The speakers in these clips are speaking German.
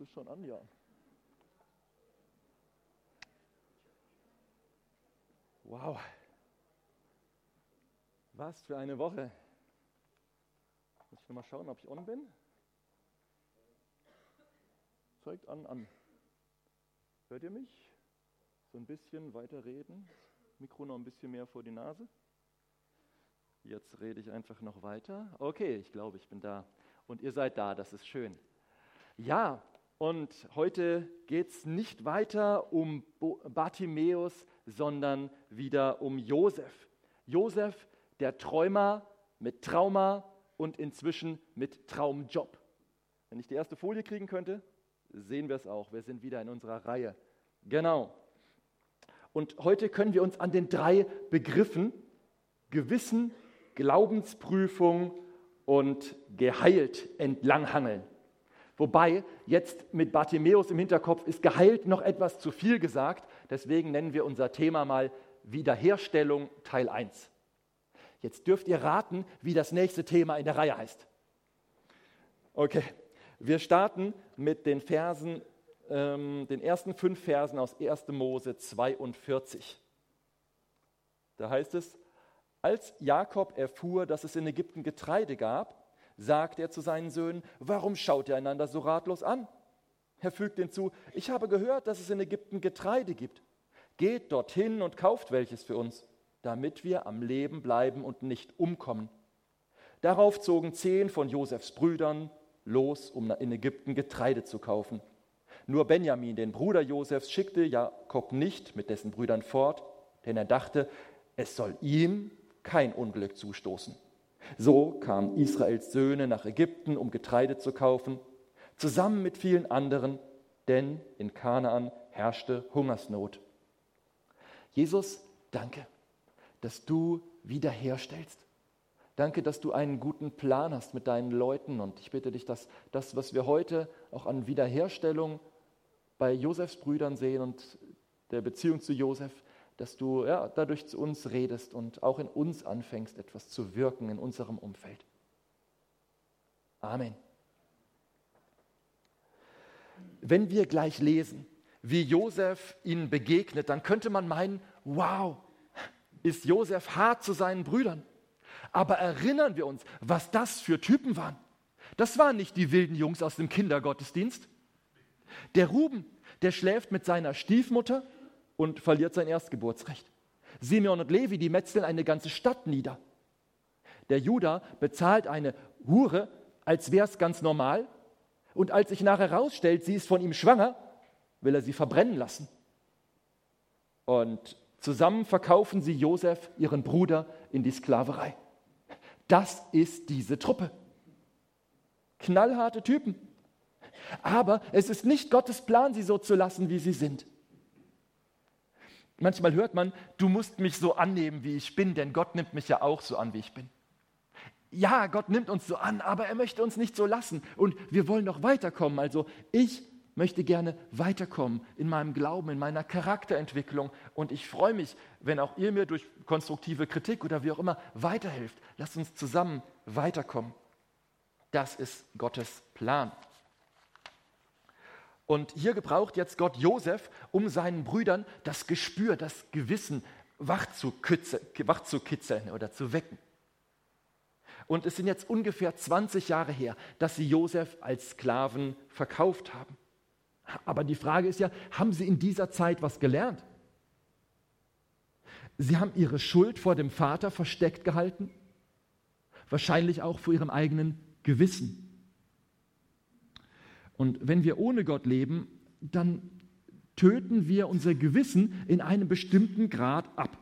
Es schon an, ja? Wow. Was für eine Woche. Muss ich mal schauen, ob ich on bin. Zeigt an, an. Hört ihr mich? So ein bisschen weiter reden. Mikro noch ein bisschen mehr vor die Nase. Jetzt rede ich einfach noch weiter. Okay, ich glaube, ich bin da. Und ihr seid da, das ist schön. Ja, und heute geht es nicht weiter um Bartimäus, sondern wieder um Josef. Josef, der Träumer mit Trauma und inzwischen mit Traumjob. Wenn ich die erste Folie kriegen könnte, sehen wir es auch. Wir sind wieder in unserer Reihe. Genau. Und heute können wir uns an den drei Begriffen Gewissen, Glaubensprüfung und geheilt entlanghangeln. Wobei jetzt mit Bartimäus im Hinterkopf ist geheilt noch etwas zu viel gesagt. Deswegen nennen wir unser Thema mal Wiederherstellung Teil 1. Jetzt dürft ihr raten, wie das nächste Thema in der Reihe heißt. Okay, wir starten mit den Versen, ähm, den ersten fünf Versen aus 1. Mose 42. Da heißt es, als Jakob erfuhr, dass es in Ägypten Getreide gab, sagt er zu seinen Söhnen, warum schaut ihr einander so ratlos an? Er fügt hinzu, ich habe gehört, dass es in Ägypten Getreide gibt. Geht dorthin und kauft welches für uns, damit wir am Leben bleiben und nicht umkommen. Darauf zogen zehn von Josefs Brüdern los, um in Ägypten Getreide zu kaufen. Nur Benjamin, den Bruder Josefs, schickte Jakob nicht mit dessen Brüdern fort, denn er dachte, es soll ihm kein Unglück zustoßen. So kamen Israels Söhne nach Ägypten, um Getreide zu kaufen, zusammen mit vielen anderen, denn in Kanaan herrschte Hungersnot. Jesus, danke, dass du wiederherstellst. Danke, dass du einen guten Plan hast mit deinen Leuten. Und ich bitte dich, dass das, was wir heute auch an Wiederherstellung bei Josefs Brüdern sehen und der Beziehung zu Josef, dass du ja, dadurch zu uns redest und auch in uns anfängst, etwas zu wirken in unserem Umfeld. Amen. Wenn wir gleich lesen, wie Josef ihnen begegnet, dann könnte man meinen, wow, ist Josef hart zu seinen Brüdern. Aber erinnern wir uns, was das für Typen waren. Das waren nicht die wilden Jungs aus dem Kindergottesdienst. Der Ruben, der schläft mit seiner Stiefmutter und verliert sein Erstgeburtsrecht. Simeon und Levi, die metzeln eine ganze Stadt nieder. Der Judah bezahlt eine Hure, als wäre es ganz normal. Und als sich nachher herausstellt, sie ist von ihm schwanger, will er sie verbrennen lassen. Und zusammen verkaufen sie Josef, ihren Bruder, in die Sklaverei. Das ist diese Truppe. Knallharte Typen. Aber es ist nicht Gottes Plan, sie so zu lassen, wie sie sind. Manchmal hört man, du musst mich so annehmen, wie ich bin, denn Gott nimmt mich ja auch so an, wie ich bin. Ja, Gott nimmt uns so an, aber er möchte uns nicht so lassen. Und wir wollen noch weiterkommen. Also ich möchte gerne weiterkommen in meinem Glauben, in meiner Charakterentwicklung. Und ich freue mich, wenn auch ihr mir durch konstruktive Kritik oder wie auch immer weiterhilft. Lasst uns zusammen weiterkommen. Das ist Gottes Plan. Und hier gebraucht jetzt Gott Josef, um seinen Brüdern das Gespür, das Gewissen wach zu, wach zu kitzeln oder zu wecken. Und es sind jetzt ungefähr 20 Jahre her, dass sie Josef als Sklaven verkauft haben. Aber die Frage ist ja, haben sie in dieser Zeit was gelernt? Sie haben ihre Schuld vor dem Vater versteckt gehalten, wahrscheinlich auch vor ihrem eigenen Gewissen. Und wenn wir ohne Gott leben, dann töten wir unser Gewissen in einem bestimmten Grad ab.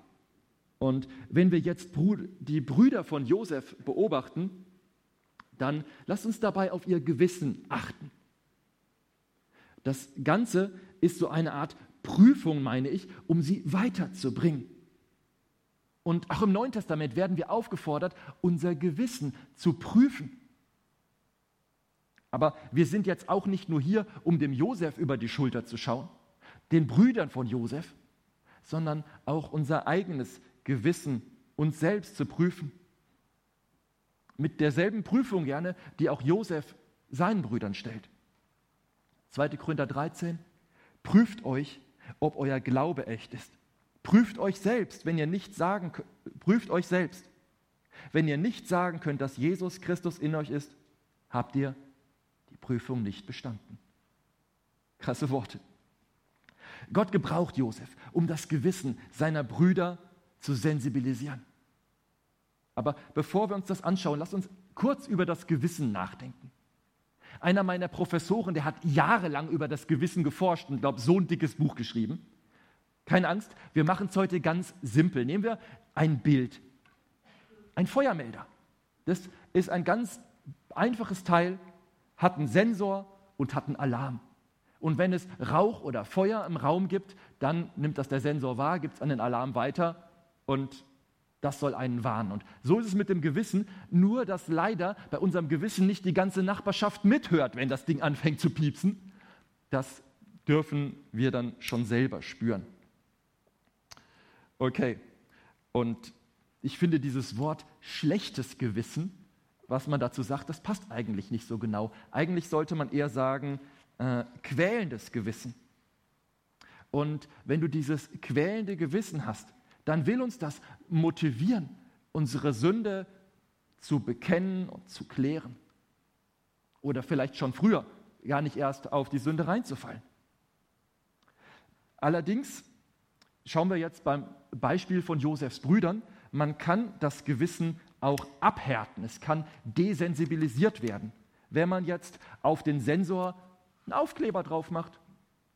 Und wenn wir jetzt die Brüder von Josef beobachten, dann lasst uns dabei auf ihr Gewissen achten. Das Ganze ist so eine Art Prüfung, meine ich, um sie weiterzubringen. Und auch im Neuen Testament werden wir aufgefordert, unser Gewissen zu prüfen. Aber wir sind jetzt auch nicht nur hier, um dem Josef über die Schulter zu schauen, den Brüdern von Josef, sondern auch unser eigenes Gewissen uns selbst zu prüfen. Mit derselben Prüfung gerne, die auch Josef seinen Brüdern stellt. 2. Korinther 13, prüft euch, ob euer Glaube echt ist. Prüft euch selbst, wenn ihr nicht sagen prüft euch selbst. Wenn ihr nicht sagen könnt, dass Jesus Christus in euch ist, habt ihr Prüfung nicht bestanden. Krasse Worte. Gott gebraucht Josef, um das Gewissen seiner Brüder zu sensibilisieren. Aber bevor wir uns das anschauen, lasst uns kurz über das Gewissen nachdenken. Einer meiner Professoren, der hat jahrelang über das Gewissen geforscht und, glaube so ein dickes Buch geschrieben. Keine Angst, wir machen es heute ganz simpel. Nehmen wir ein Bild. Ein Feuermelder. Das ist ein ganz einfaches Teil, hat einen Sensor und hat einen Alarm. Und wenn es Rauch oder Feuer im Raum gibt, dann nimmt das der Sensor wahr, gibt es an den Alarm weiter und das soll einen warnen. Und so ist es mit dem Gewissen, nur dass leider bei unserem Gewissen nicht die ganze Nachbarschaft mithört, wenn das Ding anfängt zu piepsen. Das dürfen wir dann schon selber spüren. Okay, und ich finde dieses Wort schlechtes Gewissen, was man dazu sagt, das passt eigentlich nicht so genau. Eigentlich sollte man eher sagen, äh, quälendes Gewissen. Und wenn du dieses quälende Gewissen hast, dann will uns das motivieren, unsere Sünde zu bekennen und zu klären. Oder vielleicht schon früher, gar nicht erst auf die Sünde reinzufallen. Allerdings schauen wir jetzt beim Beispiel von Josefs Brüdern, man kann das Gewissen auch abhärten, es kann desensibilisiert werden. Wenn man jetzt auf den Sensor einen Aufkleber drauf macht,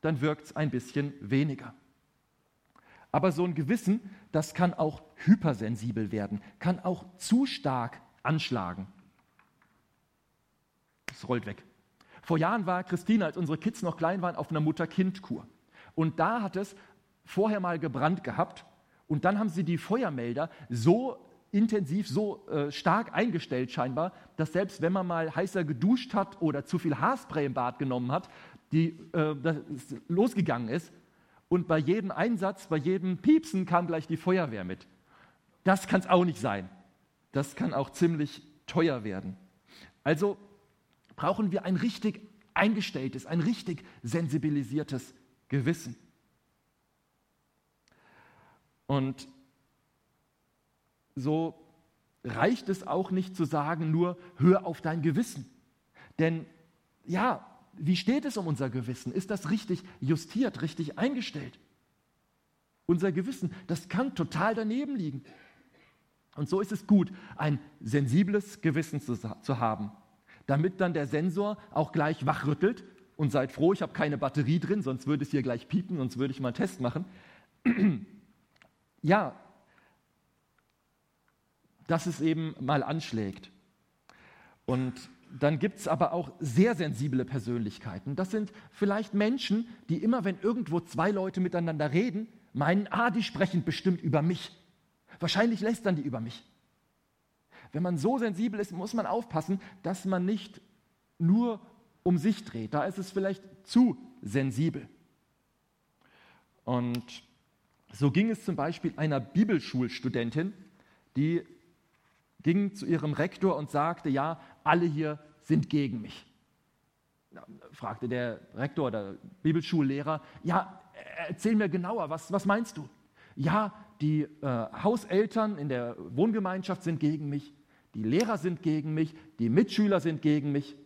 dann wirkt es ein bisschen weniger. Aber so ein Gewissen, das kann auch hypersensibel werden, kann auch zu stark anschlagen. Es rollt weg. Vor Jahren war Christine, als unsere Kids noch klein waren, auf einer Mutter-Kind-Kur. Und da hat es vorher mal gebrannt gehabt und dann haben sie die Feuermelder so intensiv, so äh, stark eingestellt scheinbar, dass selbst wenn man mal heißer geduscht hat oder zu viel Haarspray im Bad genommen hat, die, äh, das losgegangen ist und bei jedem Einsatz, bei jedem Piepsen kam gleich die Feuerwehr mit. Das kann es auch nicht sein. Das kann auch ziemlich teuer werden. Also brauchen wir ein richtig eingestelltes, ein richtig sensibilisiertes Gewissen. Und so reicht es auch nicht zu sagen, nur hör auf dein Gewissen. Denn ja, wie steht es um unser Gewissen? Ist das richtig justiert, richtig eingestellt? Unser Gewissen, das kann total daneben liegen. Und so ist es gut, ein sensibles Gewissen zu, zu haben, damit dann der Sensor auch gleich wachrüttelt und seid froh, ich habe keine Batterie drin, sonst würde es hier gleich piepen, sonst würde ich mal einen Test machen. ja, dass es eben mal anschlägt. Und dann gibt es aber auch sehr sensible Persönlichkeiten. Das sind vielleicht Menschen, die immer, wenn irgendwo zwei Leute miteinander reden, meinen, ah, die sprechen bestimmt über mich. Wahrscheinlich lästern die über mich. Wenn man so sensibel ist, muss man aufpassen, dass man nicht nur um sich dreht. Da ist es vielleicht zu sensibel. Und so ging es zum Beispiel einer Bibelschulstudentin, die ging zu ihrem Rektor und sagte, ja, alle hier sind gegen mich. Da fragte der Rektor oder Bibelschullehrer, ja, erzähl mir genauer, was, was meinst du? Ja, die äh, Hauseltern in der Wohngemeinschaft sind gegen mich, die Lehrer sind gegen mich, die Mitschüler sind gegen mich.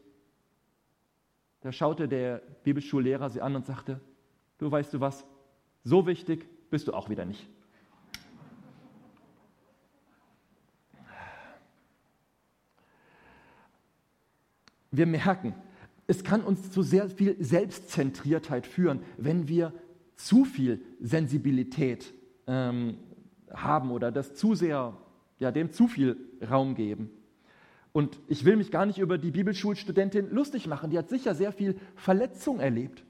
Da schaute der Bibelschullehrer sie an und sagte, du weißt du was, so wichtig bist du auch wieder nicht. Wir merken, es kann uns zu sehr viel Selbstzentriertheit führen, wenn wir zu viel Sensibilität ähm, haben oder das zu sehr, ja, dem zu viel Raum geben. Und ich will mich gar nicht über die Bibelschulstudentin lustig machen, die hat sicher sehr viel Verletzung erlebt.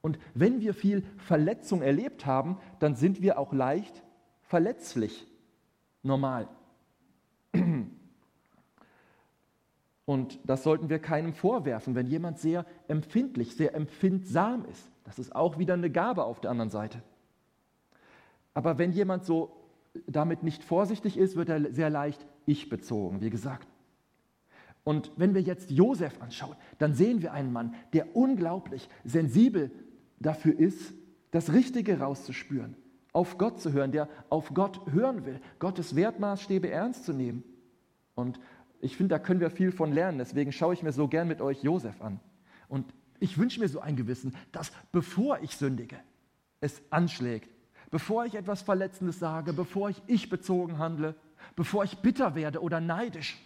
Und wenn wir viel Verletzung erlebt haben, dann sind wir auch leicht verletzlich. Normal. Und das sollten wir keinem vorwerfen, wenn jemand sehr empfindlich, sehr empfindsam ist. Das ist auch wieder eine Gabe auf der anderen Seite. Aber wenn jemand so damit nicht vorsichtig ist, wird er sehr leicht ich bezogen, wie gesagt. Und wenn wir jetzt Josef anschauen, dann sehen wir einen Mann, der unglaublich sensibel dafür ist, das Richtige rauszuspüren, auf Gott zu hören, der auf Gott hören will, Gottes Wertmaßstäbe ernst zu nehmen. Und ich finde, da können wir viel von lernen. Deswegen schaue ich mir so gern mit euch Josef an. Und ich wünsche mir so ein Gewissen, dass bevor ich sündige, es anschlägt. Bevor ich etwas Verletzendes sage, bevor ich ich bezogen handle, bevor ich bitter werde oder neidisch,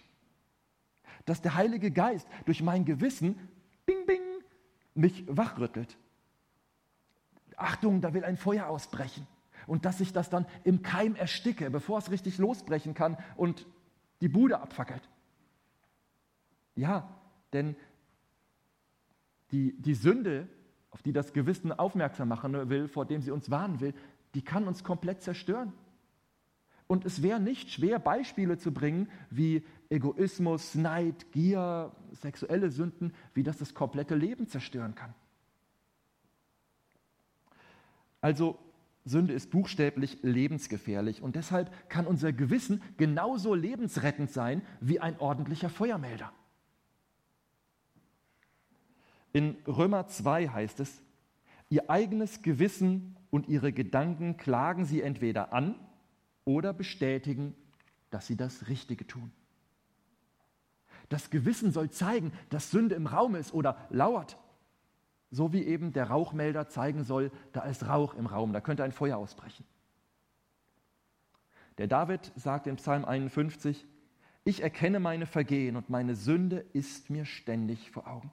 dass der Heilige Geist durch mein Gewissen, bing, bing, mich wachrüttelt. Achtung, da will ein Feuer ausbrechen. Und dass ich das dann im Keim ersticke, bevor es richtig losbrechen kann und die Bude abfackelt. Ja, denn die, die Sünde, auf die das Gewissen aufmerksam machen will, vor dem sie uns warnen will, die kann uns komplett zerstören. Und es wäre nicht schwer, Beispiele zu bringen, wie Egoismus, Neid, Gier, sexuelle Sünden, wie das das komplette Leben zerstören kann. Also Sünde ist buchstäblich lebensgefährlich und deshalb kann unser Gewissen genauso lebensrettend sein wie ein ordentlicher Feuermelder. In Römer 2 heißt es, ihr eigenes Gewissen und ihre Gedanken klagen sie entweder an oder bestätigen, dass sie das Richtige tun. Das Gewissen soll zeigen, dass Sünde im Raum ist oder lauert. So wie eben der Rauchmelder zeigen soll, da ist Rauch im Raum, da könnte ein Feuer ausbrechen. Der David sagt in Psalm 51, ich erkenne meine Vergehen und meine Sünde ist mir ständig vor Augen.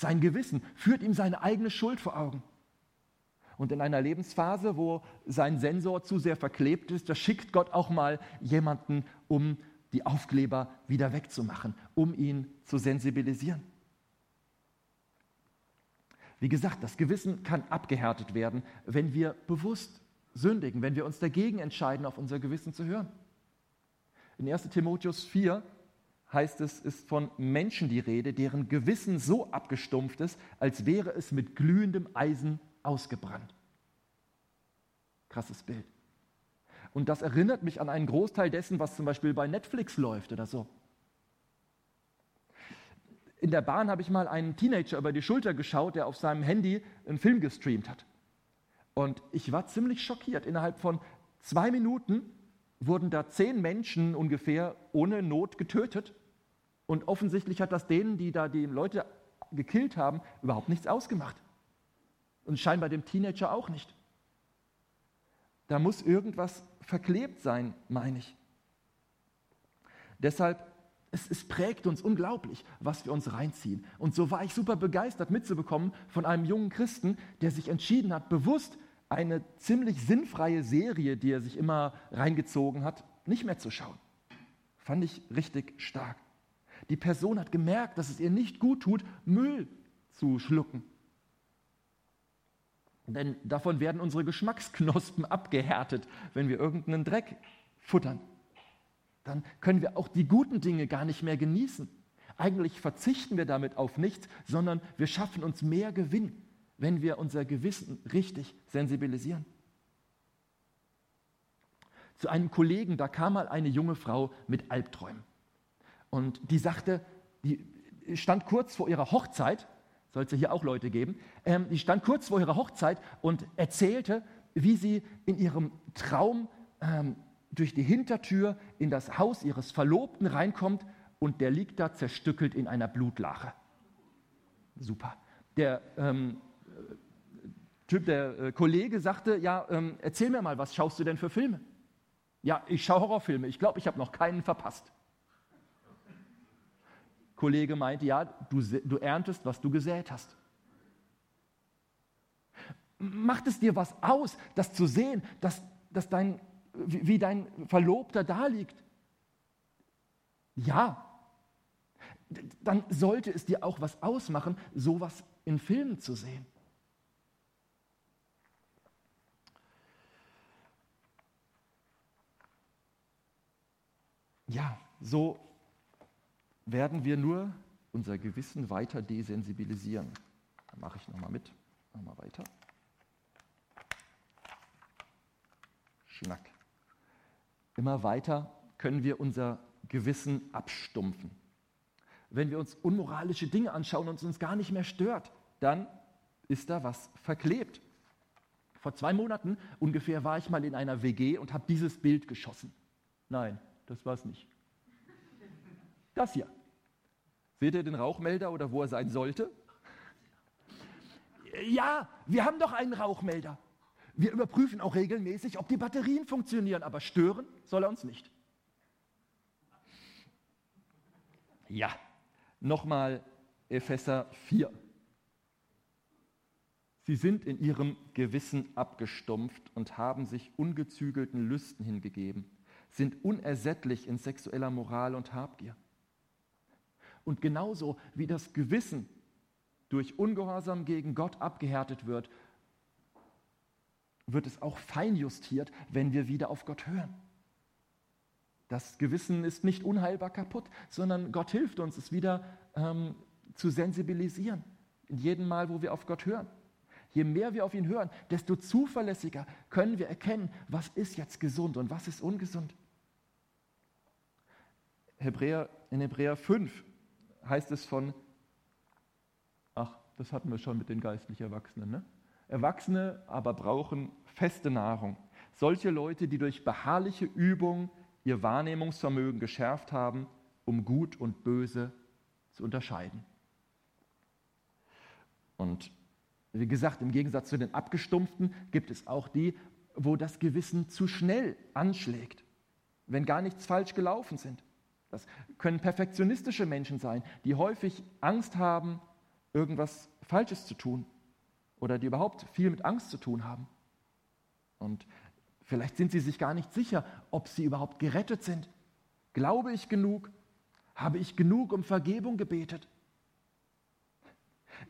Sein Gewissen führt ihm seine eigene Schuld vor Augen. Und in einer Lebensphase, wo sein Sensor zu sehr verklebt ist, da schickt Gott auch mal jemanden, um die Aufkleber wieder wegzumachen, um ihn zu sensibilisieren. Wie gesagt, das Gewissen kann abgehärtet werden, wenn wir bewusst sündigen, wenn wir uns dagegen entscheiden, auf unser Gewissen zu hören. In 1 Timotheus 4 heißt es, ist von Menschen die Rede, deren Gewissen so abgestumpft ist, als wäre es mit glühendem Eisen ausgebrannt. Krasses Bild. Und das erinnert mich an einen Großteil dessen, was zum Beispiel bei Netflix läuft oder so. In der Bahn habe ich mal einen Teenager über die Schulter geschaut, der auf seinem Handy einen Film gestreamt hat. Und ich war ziemlich schockiert. Innerhalb von zwei Minuten wurden da zehn Menschen ungefähr ohne Not getötet und offensichtlich hat das denen, die da die Leute gekillt haben, überhaupt nichts ausgemacht. Und scheinbar dem Teenager auch nicht. Da muss irgendwas verklebt sein, meine ich. Deshalb, es, es, prägt uns unglaublich, was wir uns reinziehen. Und so war ich super begeistert mitzubekommen von einem jungen Christen, der sich entschieden hat, bewusst eine ziemlich sinnfreie Serie, die er sich immer reingezogen hat, nicht mehr zu schauen. Fand ich richtig stark. Die Person hat gemerkt, dass es ihr nicht gut tut, Müll zu schlucken. Denn davon werden unsere Geschmacksknospen abgehärtet, wenn wir irgendeinen Dreck futtern. Dann können wir auch die guten Dinge gar nicht mehr genießen. Eigentlich verzichten wir damit auf nichts, sondern wir schaffen uns mehr Gewinn, wenn wir unser Gewissen richtig sensibilisieren. Zu einem Kollegen, da kam mal eine junge Frau mit Albträumen. Und die sagte, die stand kurz vor ihrer Hochzeit, soll es ja hier auch Leute geben, ähm, die stand kurz vor ihrer Hochzeit und erzählte, wie sie in ihrem Traum ähm, durch die Hintertür in das Haus ihres Verlobten reinkommt und der liegt da zerstückelt in einer Blutlache. Super. Der ähm, Typ, der äh, Kollege sagte, ja, ähm, erzähl mir mal, was schaust du denn für Filme? Ja, ich schaue Horrorfilme. Ich glaube, ich habe noch keinen verpasst. Kollege meinte, ja, du, du erntest, was du gesät hast. Macht es dir was aus, das zu sehen, dass, dass dein, wie, dein Verlobter da liegt? Ja. Dann sollte es dir auch was ausmachen, sowas in Filmen zu sehen. Ja, so werden wir nur unser Gewissen weiter desensibilisieren. Da mache ich nochmal mit. Nochmal weiter. Schnack. Immer weiter können wir unser Gewissen abstumpfen. wenn wir uns unmoralische Dinge anschauen und es uns gar nicht mehr stört, dann ist da was verklebt. Vor zwei Monaten ungefähr war ich mal in einer WG und habe dieses Bild geschossen. Nein, das war es nicht. Das hier. Seht ihr den Rauchmelder oder wo er sein sollte? Ja, wir haben doch einen Rauchmelder. Wir überprüfen auch regelmäßig, ob die Batterien funktionieren, aber stören soll er uns nicht. Ja, nochmal Epheser 4. Sie sind in ihrem Gewissen abgestumpft und haben sich ungezügelten Lüsten hingegeben, sind unersättlich in sexueller Moral und Habgier. Und genauso wie das Gewissen durch Ungehorsam gegen Gott abgehärtet wird, wird es auch feinjustiert, wenn wir wieder auf Gott hören. Das Gewissen ist nicht unheilbar kaputt, sondern Gott hilft uns, es wieder ähm, zu sensibilisieren. In jedem Mal, wo wir auf Gott hören. Je mehr wir auf ihn hören, desto zuverlässiger können wir erkennen, was ist jetzt gesund und was ist ungesund. Hebräer, in Hebräer 5 heißt es von, ach, das hatten wir schon mit den geistlich Erwachsenen. Ne? Erwachsene aber brauchen feste Nahrung. Solche Leute, die durch beharrliche Übung ihr Wahrnehmungsvermögen geschärft haben, um Gut und Böse zu unterscheiden. Und wie gesagt, im Gegensatz zu den Abgestumpften gibt es auch die, wo das Gewissen zu schnell anschlägt, wenn gar nichts falsch gelaufen sind. Das können perfektionistische Menschen sein, die häufig Angst haben, irgendwas Falsches zu tun oder die überhaupt viel mit Angst zu tun haben. Und vielleicht sind sie sich gar nicht sicher, ob sie überhaupt gerettet sind. Glaube ich genug? Habe ich genug um Vergebung gebetet?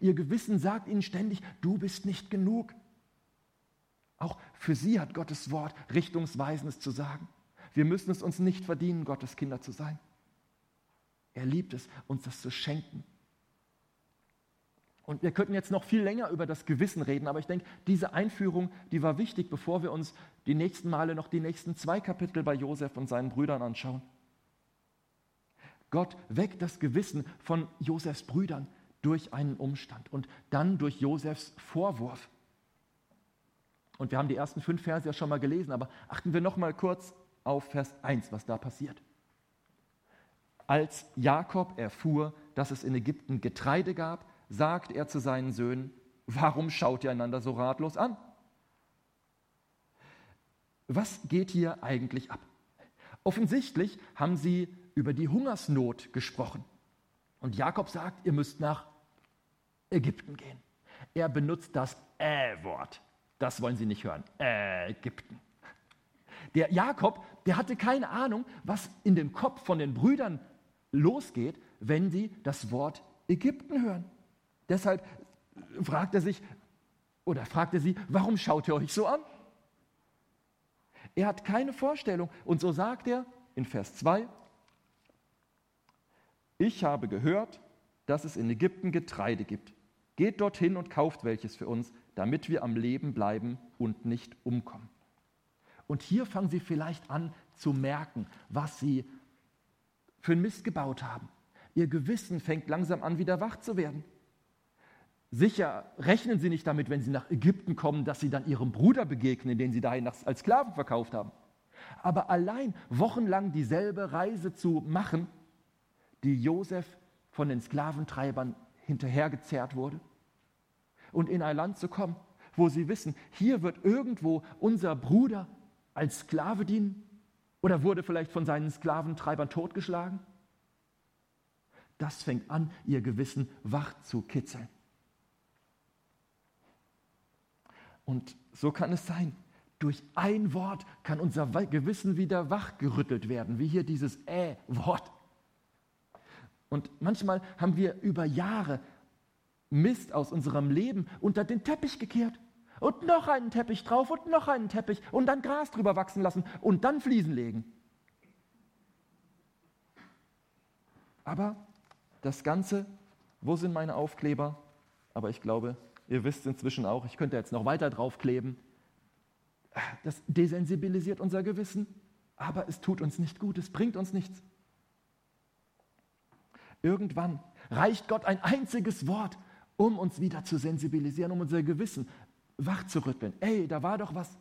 Ihr Gewissen sagt ihnen ständig, du bist nicht genug. Auch für sie hat Gottes Wort Richtungsweisendes zu sagen. Wir müssen es uns nicht verdienen, Gottes Kinder zu sein. Er liebt es, uns das zu schenken. Und wir könnten jetzt noch viel länger über das Gewissen reden, aber ich denke, diese Einführung, die war wichtig, bevor wir uns die nächsten Male noch die nächsten zwei Kapitel bei Josef und seinen Brüdern anschauen. Gott weckt das Gewissen von Josefs Brüdern durch einen Umstand und dann durch Josefs Vorwurf. Und wir haben die ersten fünf Verse ja schon mal gelesen, aber achten wir noch mal kurz auf Vers 1, was da passiert. Als Jakob erfuhr, dass es in Ägypten Getreide gab, sagt er zu seinen Söhnen, warum schaut ihr einander so ratlos an? Was geht hier eigentlich ab? Offensichtlich haben sie über die Hungersnot gesprochen. Und Jakob sagt, ihr müsst nach Ägypten gehen. Er benutzt das Äh-Wort. Das wollen Sie nicht hören. Ägypten. Der Jakob, der hatte keine Ahnung, was in dem Kopf von den Brüdern losgeht, wenn sie das Wort Ägypten hören. Deshalb fragt er sich oder fragt er sie, warum schaut ihr euch so an? Er hat keine Vorstellung. Und so sagt er in Vers 2, ich habe gehört, dass es in Ägypten Getreide gibt. Geht dorthin und kauft welches für uns, damit wir am Leben bleiben und nicht umkommen. Und hier fangen sie vielleicht an zu merken, was sie für einen Mist gebaut haben. Ihr Gewissen fängt langsam an, wieder wach zu werden. Sicher rechnen sie nicht damit, wenn sie nach Ägypten kommen, dass sie dann ihrem Bruder begegnen, den sie dahin als Sklaven verkauft haben. Aber allein wochenlang dieselbe Reise zu machen, die Josef von den Sklaventreibern hinterhergezerrt wurde, und in ein Land zu kommen, wo sie wissen, hier wird irgendwo unser Bruder als Sklave dienen, oder wurde vielleicht von seinen Sklaventreibern totgeschlagen? Das fängt an, ihr Gewissen wach zu kitzeln. Und so kann es sein. Durch ein Wort kann unser Gewissen wieder wachgerüttelt werden, wie hier dieses Äh-Wort. Und manchmal haben wir über Jahre Mist aus unserem Leben unter den Teppich gekehrt und noch einen Teppich drauf und noch einen Teppich und dann Gras drüber wachsen lassen und dann Fliesen legen. Aber das Ganze, wo sind meine Aufkleber? Aber ich glaube, ihr wisst inzwischen auch, ich könnte jetzt noch weiter draufkleben. Das desensibilisiert unser Gewissen, aber es tut uns nicht gut, es bringt uns nichts. Irgendwann reicht Gott ein einziges Wort, um uns wieder zu sensibilisieren, um unser Gewissen wach zu rütteln. Ey, da war doch was.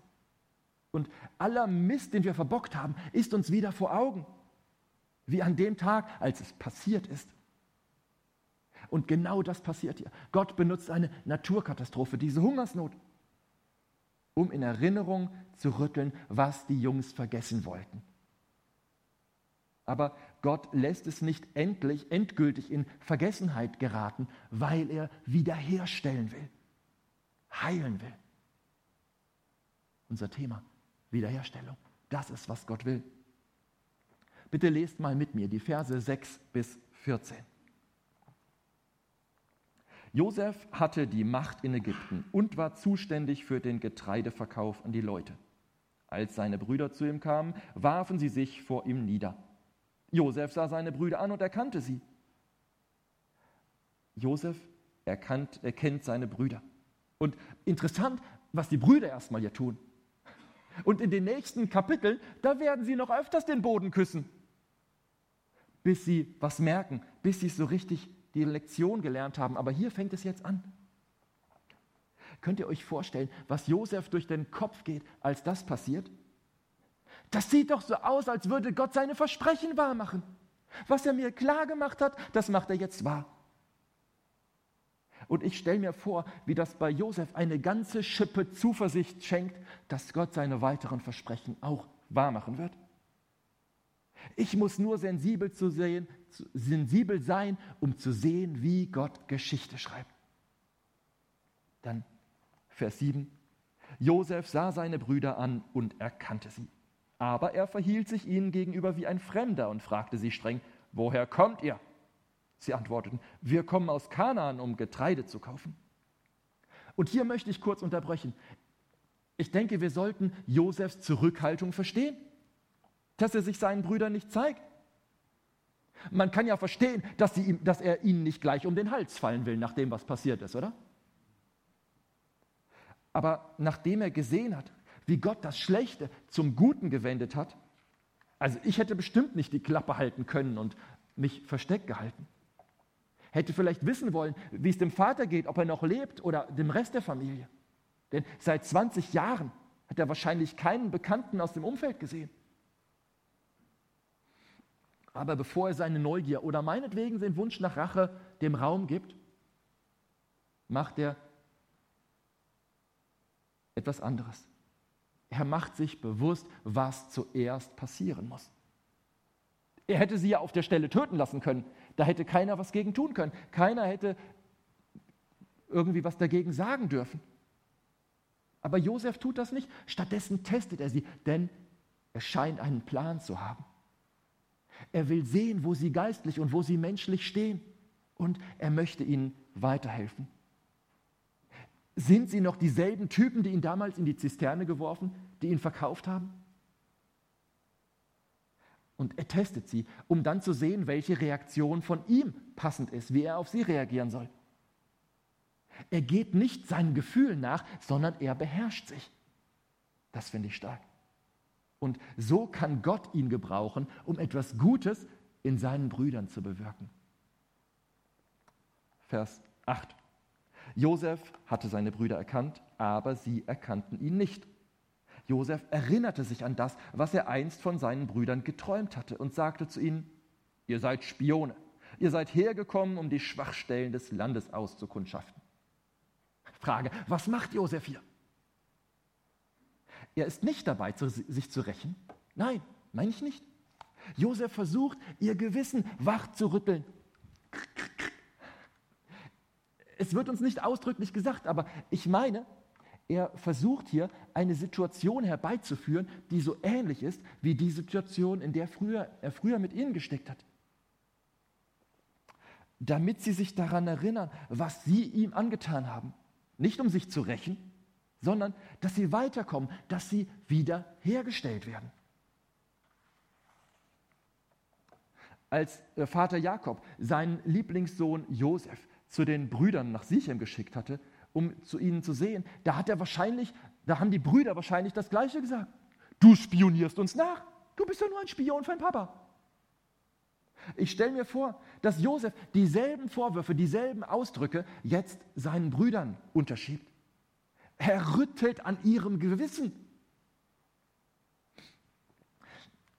Und aller Mist, den wir verbockt haben, ist uns wieder vor Augen. Wie an dem Tag, als es passiert ist. Und genau das passiert hier. Gott benutzt eine Naturkatastrophe, diese Hungersnot, um in Erinnerung zu rütteln, was die Jungs vergessen wollten. Aber Gott lässt es nicht endlich, endgültig in Vergessenheit geraten, weil er wiederherstellen will, heilen will. Unser Thema, Wiederherstellung. Das ist, was Gott will. Bitte lest mal mit mir die Verse 6 bis 14. Josef hatte die Macht in Ägypten und war zuständig für den Getreideverkauf an die Leute. Als seine Brüder zu ihm kamen, warfen sie sich vor ihm nieder. Josef sah seine Brüder an und erkannte sie. Josef erkannt, erkennt seine Brüder. Und interessant, was die Brüder erstmal hier tun. Und in den nächsten Kapiteln, da werden sie noch öfters den Boden küssen, bis sie was merken, bis sie so richtig die Lektion gelernt haben. Aber hier fängt es jetzt an. Könnt ihr euch vorstellen, was Josef durch den Kopf geht, als das passiert? Das sieht doch so aus, als würde Gott seine Versprechen wahrmachen. Was er mir klar gemacht hat, das macht er jetzt wahr. Und ich stelle mir vor, wie das bei Josef eine ganze Schippe Zuversicht schenkt, dass Gott seine weiteren Versprechen auch wahrmachen wird. Ich muss nur sensibel, zu sehen, sensibel sein, um zu sehen, wie Gott Geschichte schreibt. Dann Vers 7. Josef sah seine Brüder an und erkannte sie. Aber er verhielt sich ihnen gegenüber wie ein Fremder und fragte sie streng, woher kommt ihr? Sie antworteten, wir kommen aus Kanaan, um Getreide zu kaufen. Und hier möchte ich kurz unterbrechen. Ich denke, wir sollten Josefs Zurückhaltung verstehen dass er sich seinen Brüdern nicht zeigt. Man kann ja verstehen, dass, ihm, dass er ihnen nicht gleich um den Hals fallen will, nach dem, was passiert ist, oder? Aber nachdem er gesehen hat, wie Gott das Schlechte zum Guten gewendet hat, also ich hätte bestimmt nicht die Klappe halten können und mich versteckt gehalten. Hätte vielleicht wissen wollen, wie es dem Vater geht, ob er noch lebt oder dem Rest der Familie. Denn seit 20 Jahren hat er wahrscheinlich keinen Bekannten aus dem Umfeld gesehen. Aber bevor er seine Neugier oder meinetwegen den Wunsch nach Rache dem Raum gibt, macht er etwas anderes. Er macht sich bewusst, was zuerst passieren muss. Er hätte sie ja auf der Stelle töten lassen können. Da hätte keiner was gegen tun können. Keiner hätte irgendwie was dagegen sagen dürfen. Aber Josef tut das nicht. Stattdessen testet er sie, denn er scheint einen Plan zu haben. Er will sehen, wo sie geistlich und wo sie menschlich stehen. Und er möchte ihnen weiterhelfen. Sind sie noch dieselben Typen, die ihn damals in die Zisterne geworfen, die ihn verkauft haben? Und er testet sie, um dann zu sehen, welche Reaktion von ihm passend ist, wie er auf sie reagieren soll. Er geht nicht seinen Gefühlen nach, sondern er beherrscht sich. Das finde ich stark. Und so kann Gott ihn gebrauchen, um etwas Gutes in seinen Brüdern zu bewirken. Vers 8. Josef hatte seine Brüder erkannt, aber sie erkannten ihn nicht. Josef erinnerte sich an das, was er einst von seinen Brüdern geträumt hatte und sagte zu ihnen, ihr seid Spione, ihr seid hergekommen, um die Schwachstellen des Landes auszukundschaften. Frage, was macht Josef hier? Er ist nicht dabei, sich zu rächen. Nein, meine ich nicht. Josef versucht, ihr Gewissen wach zu rütteln. Es wird uns nicht ausdrücklich gesagt, aber ich meine, er versucht hier eine Situation herbeizuführen, die so ähnlich ist wie die Situation, in der früher, er früher mit ihnen gesteckt hat. Damit sie sich daran erinnern, was sie ihm angetan haben. Nicht um sich zu rächen, sondern dass sie weiterkommen, dass sie wiederhergestellt werden. Als äh, Vater Jakob seinen Lieblingssohn Josef zu den Brüdern nach Sichem geschickt hatte, um zu ihnen zu sehen, da hat er wahrscheinlich, da haben die Brüder wahrscheinlich das Gleiche gesagt. Du spionierst uns nach. Du bist ja nur ein Spion für dein Papa. Ich stelle mir vor, dass Josef dieselben Vorwürfe, dieselben Ausdrücke jetzt seinen Brüdern unterschiebt. Er rüttelt an ihrem Gewissen.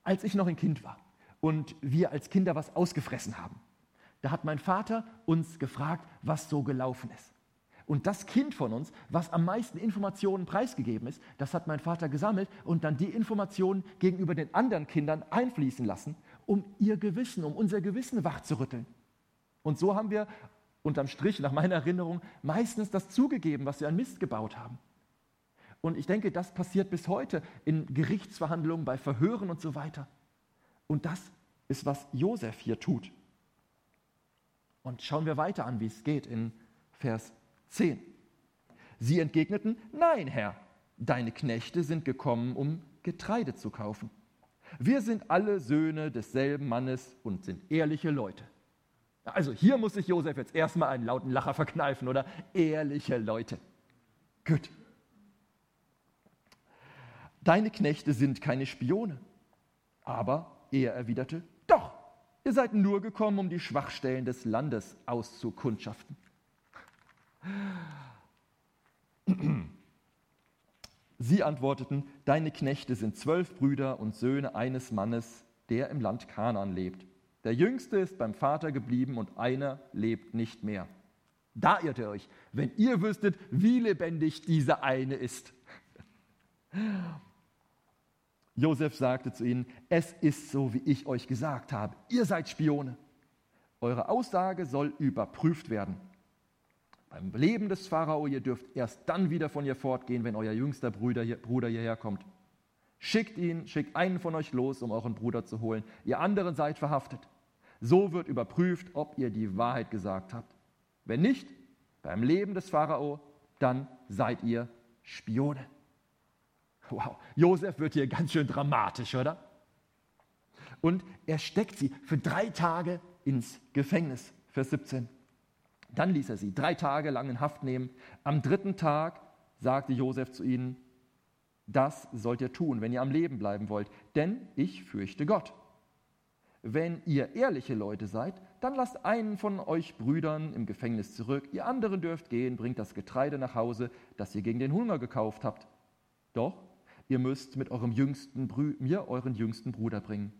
Als ich noch ein Kind war und wir als Kinder was ausgefressen haben, da hat mein Vater uns gefragt, was so gelaufen ist. Und das Kind von uns, was am meisten Informationen preisgegeben ist, das hat mein Vater gesammelt und dann die Informationen gegenüber den anderen Kindern einfließen lassen, um ihr Gewissen, um unser Gewissen wachzurütteln. Und so haben wir unterm Strich, nach meiner Erinnerung, meistens das zugegeben, was wir an Mist gebaut haben. Und ich denke, das passiert bis heute in Gerichtsverhandlungen, bei Verhören und so weiter. Und das ist, was Josef hier tut. Und schauen wir weiter an, wie es geht in Vers 10. Sie entgegneten, nein, Herr, deine Knechte sind gekommen, um Getreide zu kaufen. Wir sind alle Söhne desselben Mannes und sind ehrliche Leute. Also hier muss sich Josef jetzt erstmal einen lauten Lacher verkneifen, oder? Ehrliche Leute. Gut. Deine Knechte sind keine Spione. Aber er erwiderte, doch, ihr seid nur gekommen, um die Schwachstellen des Landes auszukundschaften. Sie antworteten, deine Knechte sind zwölf Brüder und Söhne eines Mannes, der im Land Kanaan lebt. Der jüngste ist beim Vater geblieben und einer lebt nicht mehr. Da irrt ihr euch, wenn ihr wüsstet, wie lebendig dieser eine ist. Josef sagte zu ihnen, es ist so, wie ich euch gesagt habe, ihr seid Spione. Eure Aussage soll überprüft werden. Beim Leben des Pharao, ihr dürft erst dann wieder von ihr fortgehen, wenn euer jüngster Bruder, hier, Bruder hierher kommt. Schickt ihn, schickt einen von euch los, um euren Bruder zu holen. Ihr anderen seid verhaftet. So wird überprüft, ob ihr die Wahrheit gesagt habt. Wenn nicht, beim Leben des Pharao, dann seid ihr Spione. Wow, Josef wird hier ganz schön dramatisch, oder? Und er steckt sie für drei Tage ins Gefängnis, Vers 17. Dann ließ er sie drei Tage lang in Haft nehmen. Am dritten Tag sagte Josef zu ihnen, das sollt ihr tun, wenn ihr am Leben bleiben wollt, denn ich fürchte Gott. Wenn ihr ehrliche Leute seid, dann lasst einen von euch Brüdern im Gefängnis zurück, ihr anderen dürft gehen, bringt das Getreide nach Hause, das ihr gegen den Hunger gekauft habt. Doch ihr müsst mit eurem jüngsten Brü mir euren jüngsten Bruder bringen.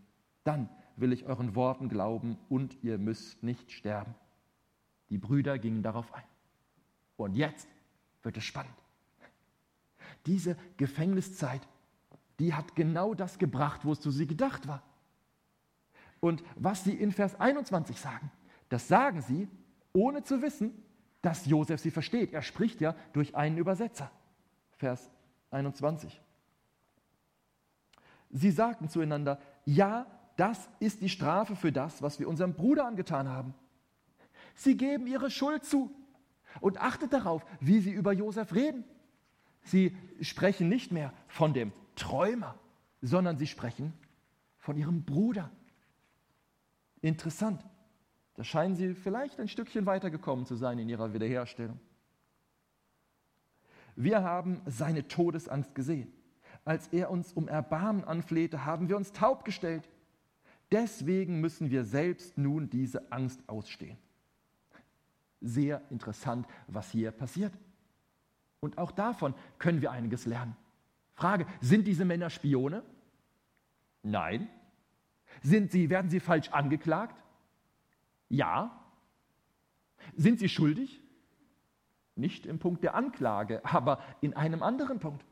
Dann will ich euren Worten glauben und ihr müsst nicht sterben. Die Brüder gingen darauf ein. Und jetzt wird es spannend. Diese Gefängniszeit, die hat genau das gebracht, wozu sie gedacht war. Und was sie in Vers 21 sagen, das sagen sie, ohne zu wissen, dass Josef sie versteht. Er spricht ja durch einen Übersetzer. Vers 21. Sie sagten zueinander, ja, das ist die Strafe für das, was wir unserem Bruder angetan haben. Sie geben ihre Schuld zu. Und achtet darauf, wie sie über Josef reden. Sie sprechen nicht mehr von dem Träumer, sondern sie sprechen von ihrem Bruder. Interessant. Da scheinen sie vielleicht ein Stückchen weitergekommen zu sein in ihrer Wiederherstellung. Wir haben seine Todesangst gesehen. Als er uns um Erbarmen anflehte, haben wir uns taub gestellt. Deswegen müssen wir selbst nun diese Angst ausstehen. Sehr interessant, was hier passiert. Und auch davon können wir einiges lernen. Frage, sind diese Männer Spione? Nein. Sind sie, werden sie falsch angeklagt? Ja. Sind sie schuldig? Nicht im Punkt der Anklage, aber in einem anderen Punkt.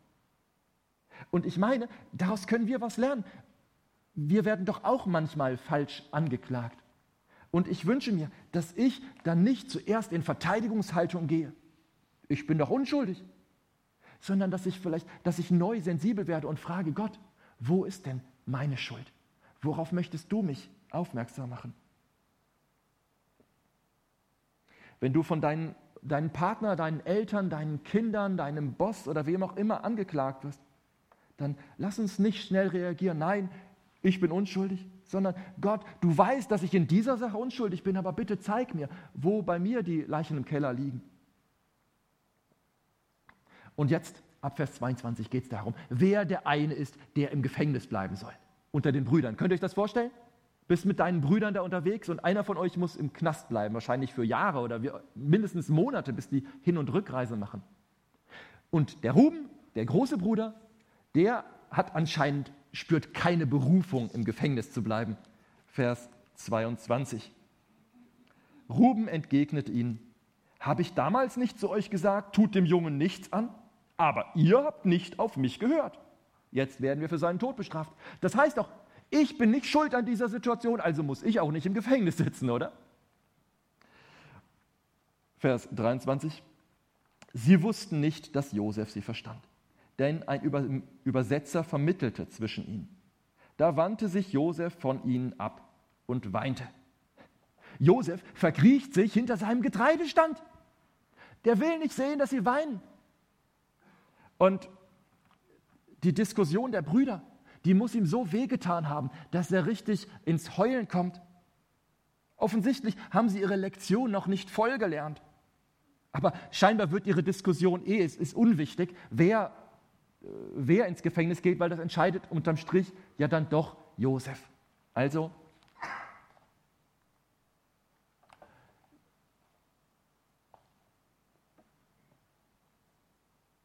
Und ich meine, daraus können wir was lernen. Wir werden doch auch manchmal falsch angeklagt. Und ich wünsche mir, dass ich dann nicht zuerst in Verteidigungshaltung gehe. Ich bin doch unschuldig. Sondern dass ich vielleicht, dass ich neu sensibel werde und frage Gott, wo ist denn meine Schuld? Worauf möchtest du mich aufmerksam machen? Wenn du von deinen, deinen Partner, deinen Eltern, deinen Kindern, deinem Boss oder wem auch immer angeklagt wirst, dann lass uns nicht schnell reagieren. Nein, ich bin unschuldig, sondern Gott, du weißt, dass ich in dieser Sache unschuldig bin, aber bitte zeig mir, wo bei mir die Leichen im Keller liegen. Und jetzt, ab Vers 22, geht es darum, wer der eine ist, der im Gefängnis bleiben soll. Unter den Brüdern. Könnt ihr euch das vorstellen? bist mit deinen Brüdern da unterwegs und einer von euch muss im Knast bleiben, wahrscheinlich für Jahre oder mindestens Monate, bis die Hin- und Rückreise machen. Und der Ruben, der große Bruder, der hat anscheinend, spürt keine Berufung, im Gefängnis zu bleiben. Vers 22. Ruben entgegnet ihnen, habe ich damals nicht zu euch gesagt, tut dem Jungen nichts an? Aber ihr habt nicht auf mich gehört. Jetzt werden wir für seinen Tod bestraft. Das heißt doch, ich bin nicht schuld an dieser Situation, also muss ich auch nicht im Gefängnis sitzen, oder? Vers 23. Sie wussten nicht, dass Josef sie verstand, denn ein Übersetzer vermittelte zwischen ihnen. Da wandte sich Josef von ihnen ab und weinte. Josef verkriecht sich hinter seinem Getreidestand. Der will nicht sehen, dass sie weinen. Und die Diskussion der Brüder, die muss ihm so wehgetan haben, dass er richtig ins Heulen kommt. Offensichtlich haben sie ihre Lektion noch nicht voll gelernt. Aber scheinbar wird ihre Diskussion eh, es ist unwichtig, wer, wer ins Gefängnis geht, weil das entscheidet unterm Strich ja dann doch Josef. Also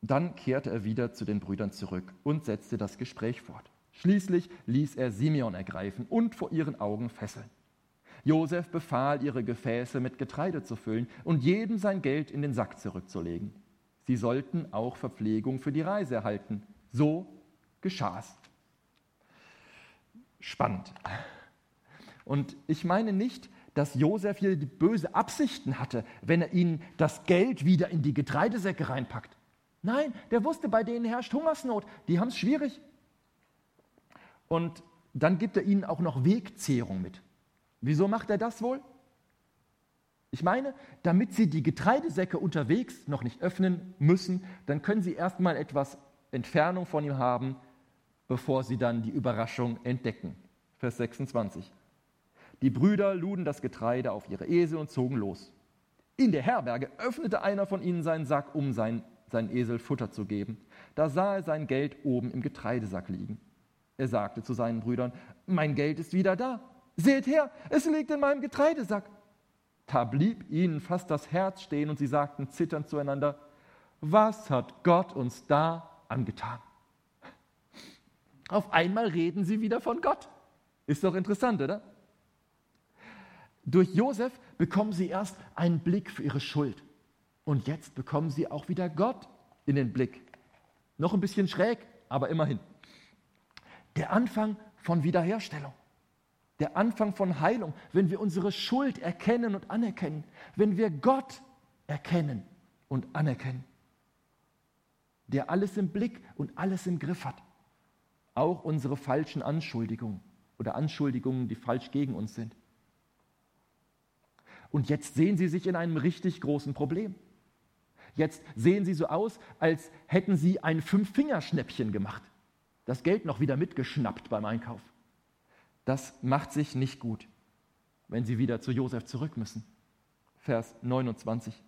Dann kehrte er wieder zu den Brüdern zurück und setzte das Gespräch fort. Schließlich ließ er Simeon ergreifen und vor ihren Augen fesseln. Josef befahl, ihre Gefäße mit Getreide zu füllen und jedem sein Geld in den Sack zurückzulegen. Sie sollten auch Verpflegung für die Reise erhalten. So geschah es. Spannend. Und ich meine nicht, dass Josef hier die böse Absichten hatte, wenn er ihnen das Geld wieder in die Getreidesäcke reinpackt. Nein, der wusste, bei denen herrscht Hungersnot, die haben es schwierig. Und dann gibt er ihnen auch noch Wegzehrung mit. Wieso macht er das wohl? Ich meine, damit sie die Getreidesäcke unterwegs noch nicht öffnen müssen, dann können sie erstmal etwas Entfernung von ihm haben, bevor sie dann die Überraschung entdecken. Vers 26. Die Brüder luden das Getreide auf ihre Esel und zogen los. In der Herberge öffnete einer von ihnen seinen Sack, um seinen, seinen Esel Futter zu geben. Da sah er sein Geld oben im Getreidesack liegen. Er sagte zu seinen Brüdern, mein Geld ist wieder da. Seht her, es liegt in meinem Getreidesack. Da blieb ihnen fast das Herz stehen und sie sagten zitternd zueinander, was hat Gott uns da angetan? Auf einmal reden sie wieder von Gott. Ist doch interessant, oder? Durch Josef bekommen sie erst einen Blick für ihre Schuld. Und jetzt bekommen sie auch wieder Gott in den Blick. Noch ein bisschen schräg, aber immerhin der Anfang von Wiederherstellung, der Anfang von Heilung, wenn wir unsere Schuld erkennen und anerkennen, wenn wir Gott erkennen und anerkennen, der alles im Blick und alles im Griff hat, auch unsere falschen Anschuldigungen oder Anschuldigungen, die falsch gegen uns sind. Und jetzt sehen sie sich in einem richtig großen Problem. Jetzt sehen sie so aus, als hätten sie ein Fünf-Fingerschnäppchen gemacht das Geld noch wieder mitgeschnappt beim Einkauf. Das macht sich nicht gut, wenn sie wieder zu Josef zurück müssen. Vers 29.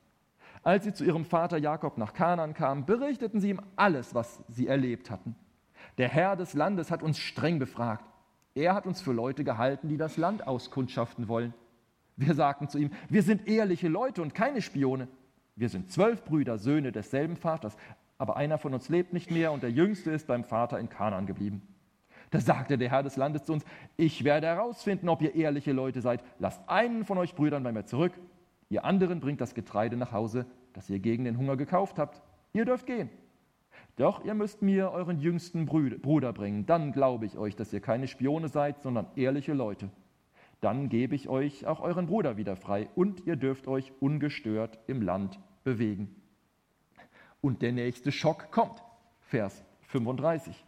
Als sie zu ihrem Vater Jakob nach Kanaan kamen, berichteten sie ihm alles, was sie erlebt hatten. Der Herr des Landes hat uns streng befragt. Er hat uns für Leute gehalten, die das Land auskundschaften wollen. Wir sagten zu ihm, wir sind ehrliche Leute und keine Spione. Wir sind zwölf Brüder, Söhne desselben Vaters aber einer von uns lebt nicht mehr und der Jüngste ist beim Vater in Kanaan geblieben. Da sagte der Herr des Landes zu uns, ich werde herausfinden, ob ihr ehrliche Leute seid. Lasst einen von euch Brüdern bei mir zurück. Ihr anderen bringt das Getreide nach Hause, das ihr gegen den Hunger gekauft habt. Ihr dürft gehen. Doch ihr müsst mir euren jüngsten Bruder bringen. Dann glaube ich euch, dass ihr keine Spione seid, sondern ehrliche Leute. Dann gebe ich euch auch euren Bruder wieder frei und ihr dürft euch ungestört im Land bewegen. Und der nächste Schock kommt. Vers 35.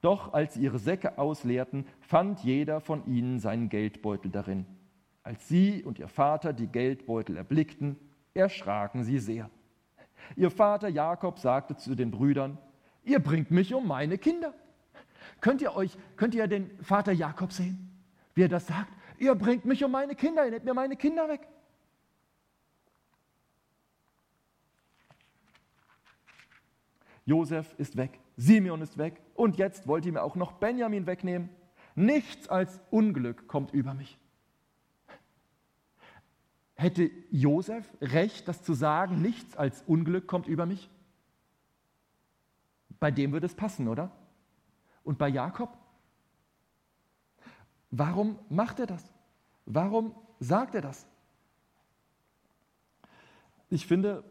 Doch als sie ihre Säcke ausleerten, fand jeder von ihnen seinen Geldbeutel darin. Als sie und ihr Vater die Geldbeutel erblickten, erschraken sie sehr. Ihr Vater Jakob sagte zu den Brüdern, ihr bringt mich um meine Kinder. Könnt ihr euch, könnt ihr den Vater Jakob sehen, wie er das sagt? Ihr bringt mich um meine Kinder, ihr nehmt mir meine Kinder weg. Josef ist weg, Simeon ist weg und jetzt wollt ihr mir auch noch Benjamin wegnehmen. nichts als Unglück kommt über mich. Hätte Josef recht, das zu sagen, nichts als Unglück kommt über mich? Bei dem würde es passen, oder? Und bei Jakob? Warum macht er das? Warum sagt er das? Ich finde,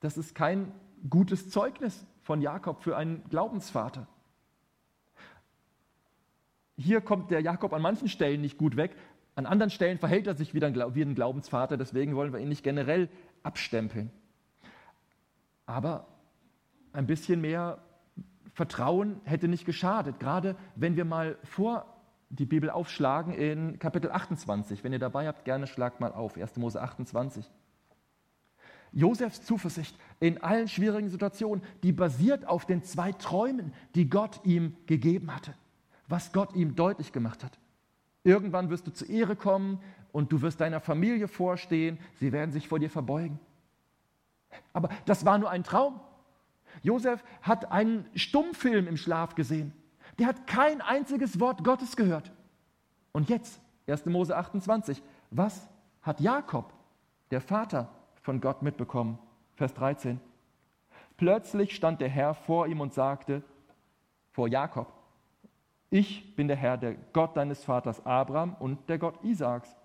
das ist kein gutes Zeugnis von Jakob für einen Glaubensvater. Hier kommt der Jakob an manchen Stellen nicht gut weg, an anderen Stellen verhält er sich wie ein Glaubensvater, deswegen wollen wir ihn nicht generell abstempeln. Aber ein bisschen mehr Vertrauen hätte nicht geschadet, gerade wenn wir mal vor die Bibel aufschlagen in Kapitel 28. Wenn ihr dabei habt, gerne schlagt mal auf, 1. Mose 28. Josefs Zuversicht in allen schwierigen Situationen, die basiert auf den zwei Träumen, die Gott ihm gegeben hatte, was Gott ihm deutlich gemacht hat. Irgendwann wirst du zur Ehre kommen und du wirst deiner Familie vorstehen, sie werden sich vor dir verbeugen. Aber das war nur ein Traum. Josef hat einen Stummfilm im Schlaf gesehen. Der hat kein einziges Wort Gottes gehört. Und jetzt, 1. Mose 28, was hat Jakob, der Vater, von Gott mitbekommen? Vers 13. Plötzlich stand der Herr vor ihm und sagte, vor Jakob, ich bin der Herr, der Gott deines Vaters Abraham und der Gott Isaaks.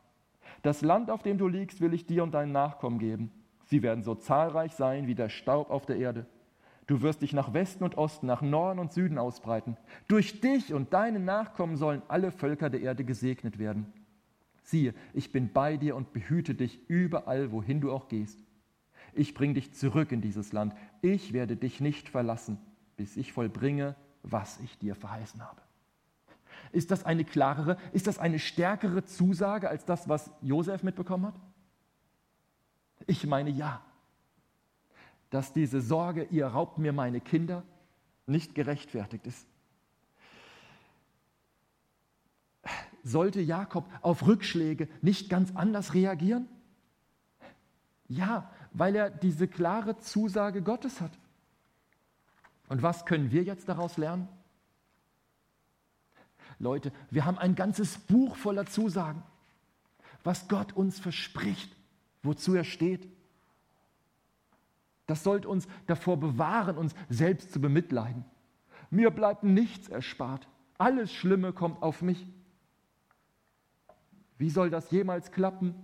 Das Land, auf dem du liegst, will ich dir und deinen Nachkommen geben. Sie werden so zahlreich sein wie der Staub auf der Erde. Du wirst dich nach Westen und Osten, nach Norden und Süden ausbreiten. Durch dich und deine Nachkommen sollen alle Völker der Erde gesegnet werden. Siehe, ich bin bei dir und behüte dich überall, wohin du auch gehst. Ich bringe dich zurück in dieses Land. Ich werde dich nicht verlassen, bis ich vollbringe, was ich dir verheißen habe. Ist das eine klarere, ist das eine stärkere Zusage als das, was Josef mitbekommen hat? Ich meine ja dass diese Sorge, ihr raubt mir meine Kinder, nicht gerechtfertigt ist. Sollte Jakob auf Rückschläge nicht ganz anders reagieren? Ja, weil er diese klare Zusage Gottes hat. Und was können wir jetzt daraus lernen? Leute, wir haben ein ganzes Buch voller Zusagen, was Gott uns verspricht, wozu er steht. Das sollte uns davor bewahren, uns selbst zu bemitleiden. Mir bleibt nichts erspart. Alles Schlimme kommt auf mich. Wie soll das jemals klappen?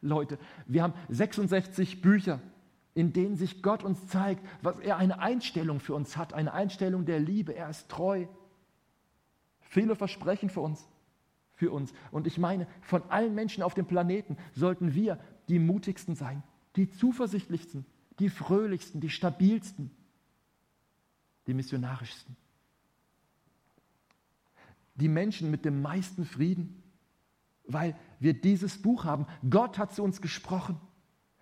Leute, wir haben 66 Bücher, in denen sich Gott uns zeigt, was er eine Einstellung für uns hat, eine Einstellung der Liebe. Er ist treu. Viele Versprechen für uns, für uns. Und ich meine, von allen Menschen auf dem Planeten sollten wir die mutigsten sein, die zuversichtlichsten, die fröhlichsten, die stabilsten, die missionarischsten. Die Menschen mit dem meisten Frieden, weil wir dieses Buch haben. Gott hat zu uns gesprochen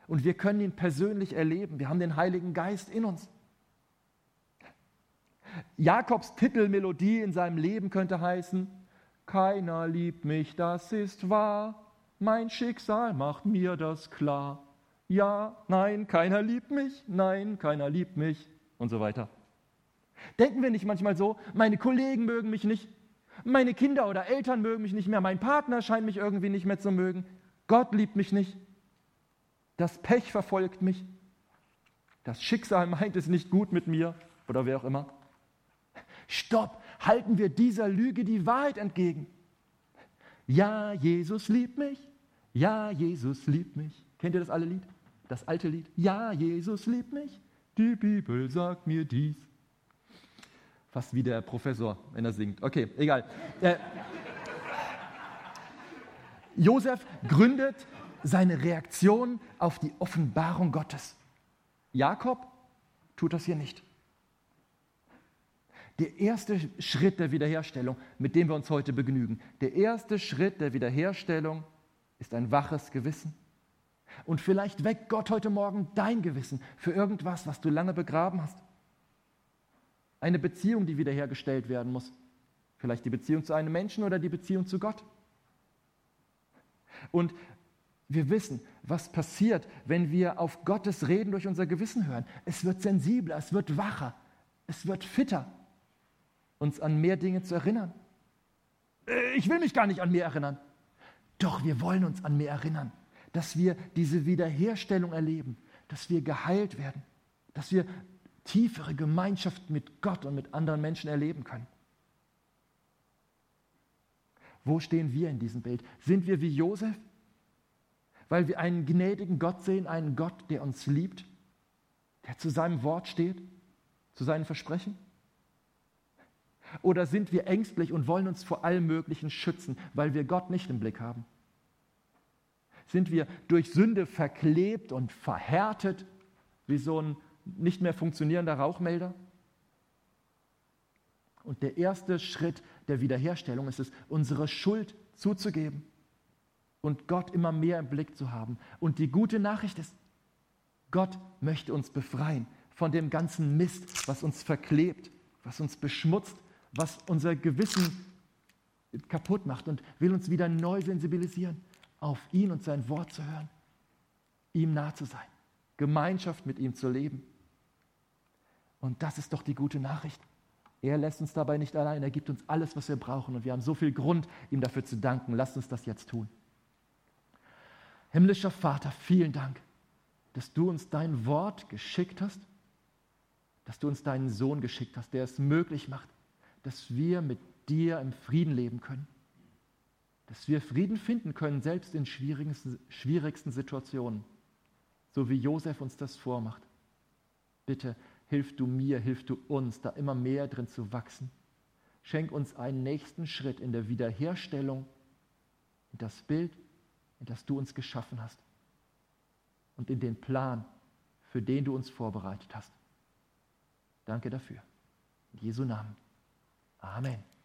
und wir können ihn persönlich erleben. Wir haben den Heiligen Geist in uns. Jakobs Titelmelodie in seinem Leben könnte heißen, keiner liebt mich, das ist wahr, mein Schicksal macht mir das klar ja, nein, keiner liebt mich, nein, keiner liebt mich und so weiter. Denken wir nicht manchmal so, meine Kollegen mögen mich nicht, meine Kinder oder Eltern mögen mich nicht mehr, mein Partner scheint mich irgendwie nicht mehr zu mögen, Gott liebt mich nicht, das Pech verfolgt mich, das Schicksal meint es nicht gut mit mir oder wer auch immer. Stopp, halten wir dieser Lüge die Wahrheit entgegen. Ja, Jesus liebt mich, ja, Jesus liebt mich. Kennt ihr das alle Lied? Das alte Lied. Ja, Jesus liebt mich. Die Bibel sagt mir dies. Fast wie der Professor, wenn er singt. Okay, egal. Äh, Josef gründet seine Reaktion auf die Offenbarung Gottes. Jakob tut das hier nicht. Der erste Schritt der Wiederherstellung, mit dem wir uns heute begnügen, der erste Schritt der Wiederherstellung ist ein waches Gewissen und vielleicht weckt Gott heute Morgen dein Gewissen für irgendwas, was du lange begraben hast. Eine Beziehung, die wiederhergestellt werden muss. Vielleicht die Beziehung zu einem Menschen oder die Beziehung zu Gott. Und wir wissen, was passiert, wenn wir auf Gottes Reden durch unser Gewissen hören. Es wird sensibler, es wird wacher, es wird fitter. uns an mehr Dinge zu erinnern. Äh, ich will mich gar nicht an mehr erinnern. Doch wir wollen uns an mehr erinnern, dass wir diese Wiederherstellung erleben, dass wir geheilt werden, dass wir tiefere Gemeinschaft mit Gott und mit anderen Menschen erleben können. Wo stehen wir in diesem Bild? Sind wir wie Josef? Weil wir einen gnädigen Gott sehen, einen Gott, der uns liebt, der zu seinem Wort steht, zu seinen Versprechen? Oder sind wir ängstlich und wollen uns vor allem Möglichen schützen, weil wir Gott nicht im Blick haben? Sind wir durch Sünde verklebt und verhärtet wie so ein nicht mehr funktionierender Rauchmelder? Und der erste Schritt der Wiederherstellung ist es, unsere Schuld zuzugeben und Gott immer mehr im Blick zu haben. Und die gute Nachricht ist, Gott möchte uns befreien von dem ganzen Mist, was uns verklebt, was uns beschmutzt, was unser Gewissen kaputt macht und will uns wieder neu sensibilisieren, auf ihn und sein Wort zu hören, ihm nah zu sein, Gemeinschaft mit ihm zu leben. Und das ist doch die gute Nachricht. Er lässt uns dabei nicht allein, er gibt uns alles, was wir brauchen und wir haben so viel Grund, ihm dafür zu danken. Lasst uns das jetzt tun. Himmlischer Vater, vielen Dank, dass du uns dein Wort geschickt hast, dass du uns deinen Sohn geschickt hast, der es möglich macht, dass wir mit dir im Frieden leben können, dass wir Frieden finden können, selbst in schwierigsten, schwierigsten Situationen, so wie Josef uns das vormacht. Bitte hilf du mir, hilf du uns, da immer mehr drin zu wachsen. Schenk uns einen nächsten Schritt in der Wiederherstellung in das Bild, in das du uns geschaffen hast und in den Plan, für den du uns vorbereitet hast. Danke dafür. In Jesu Namen. Amen.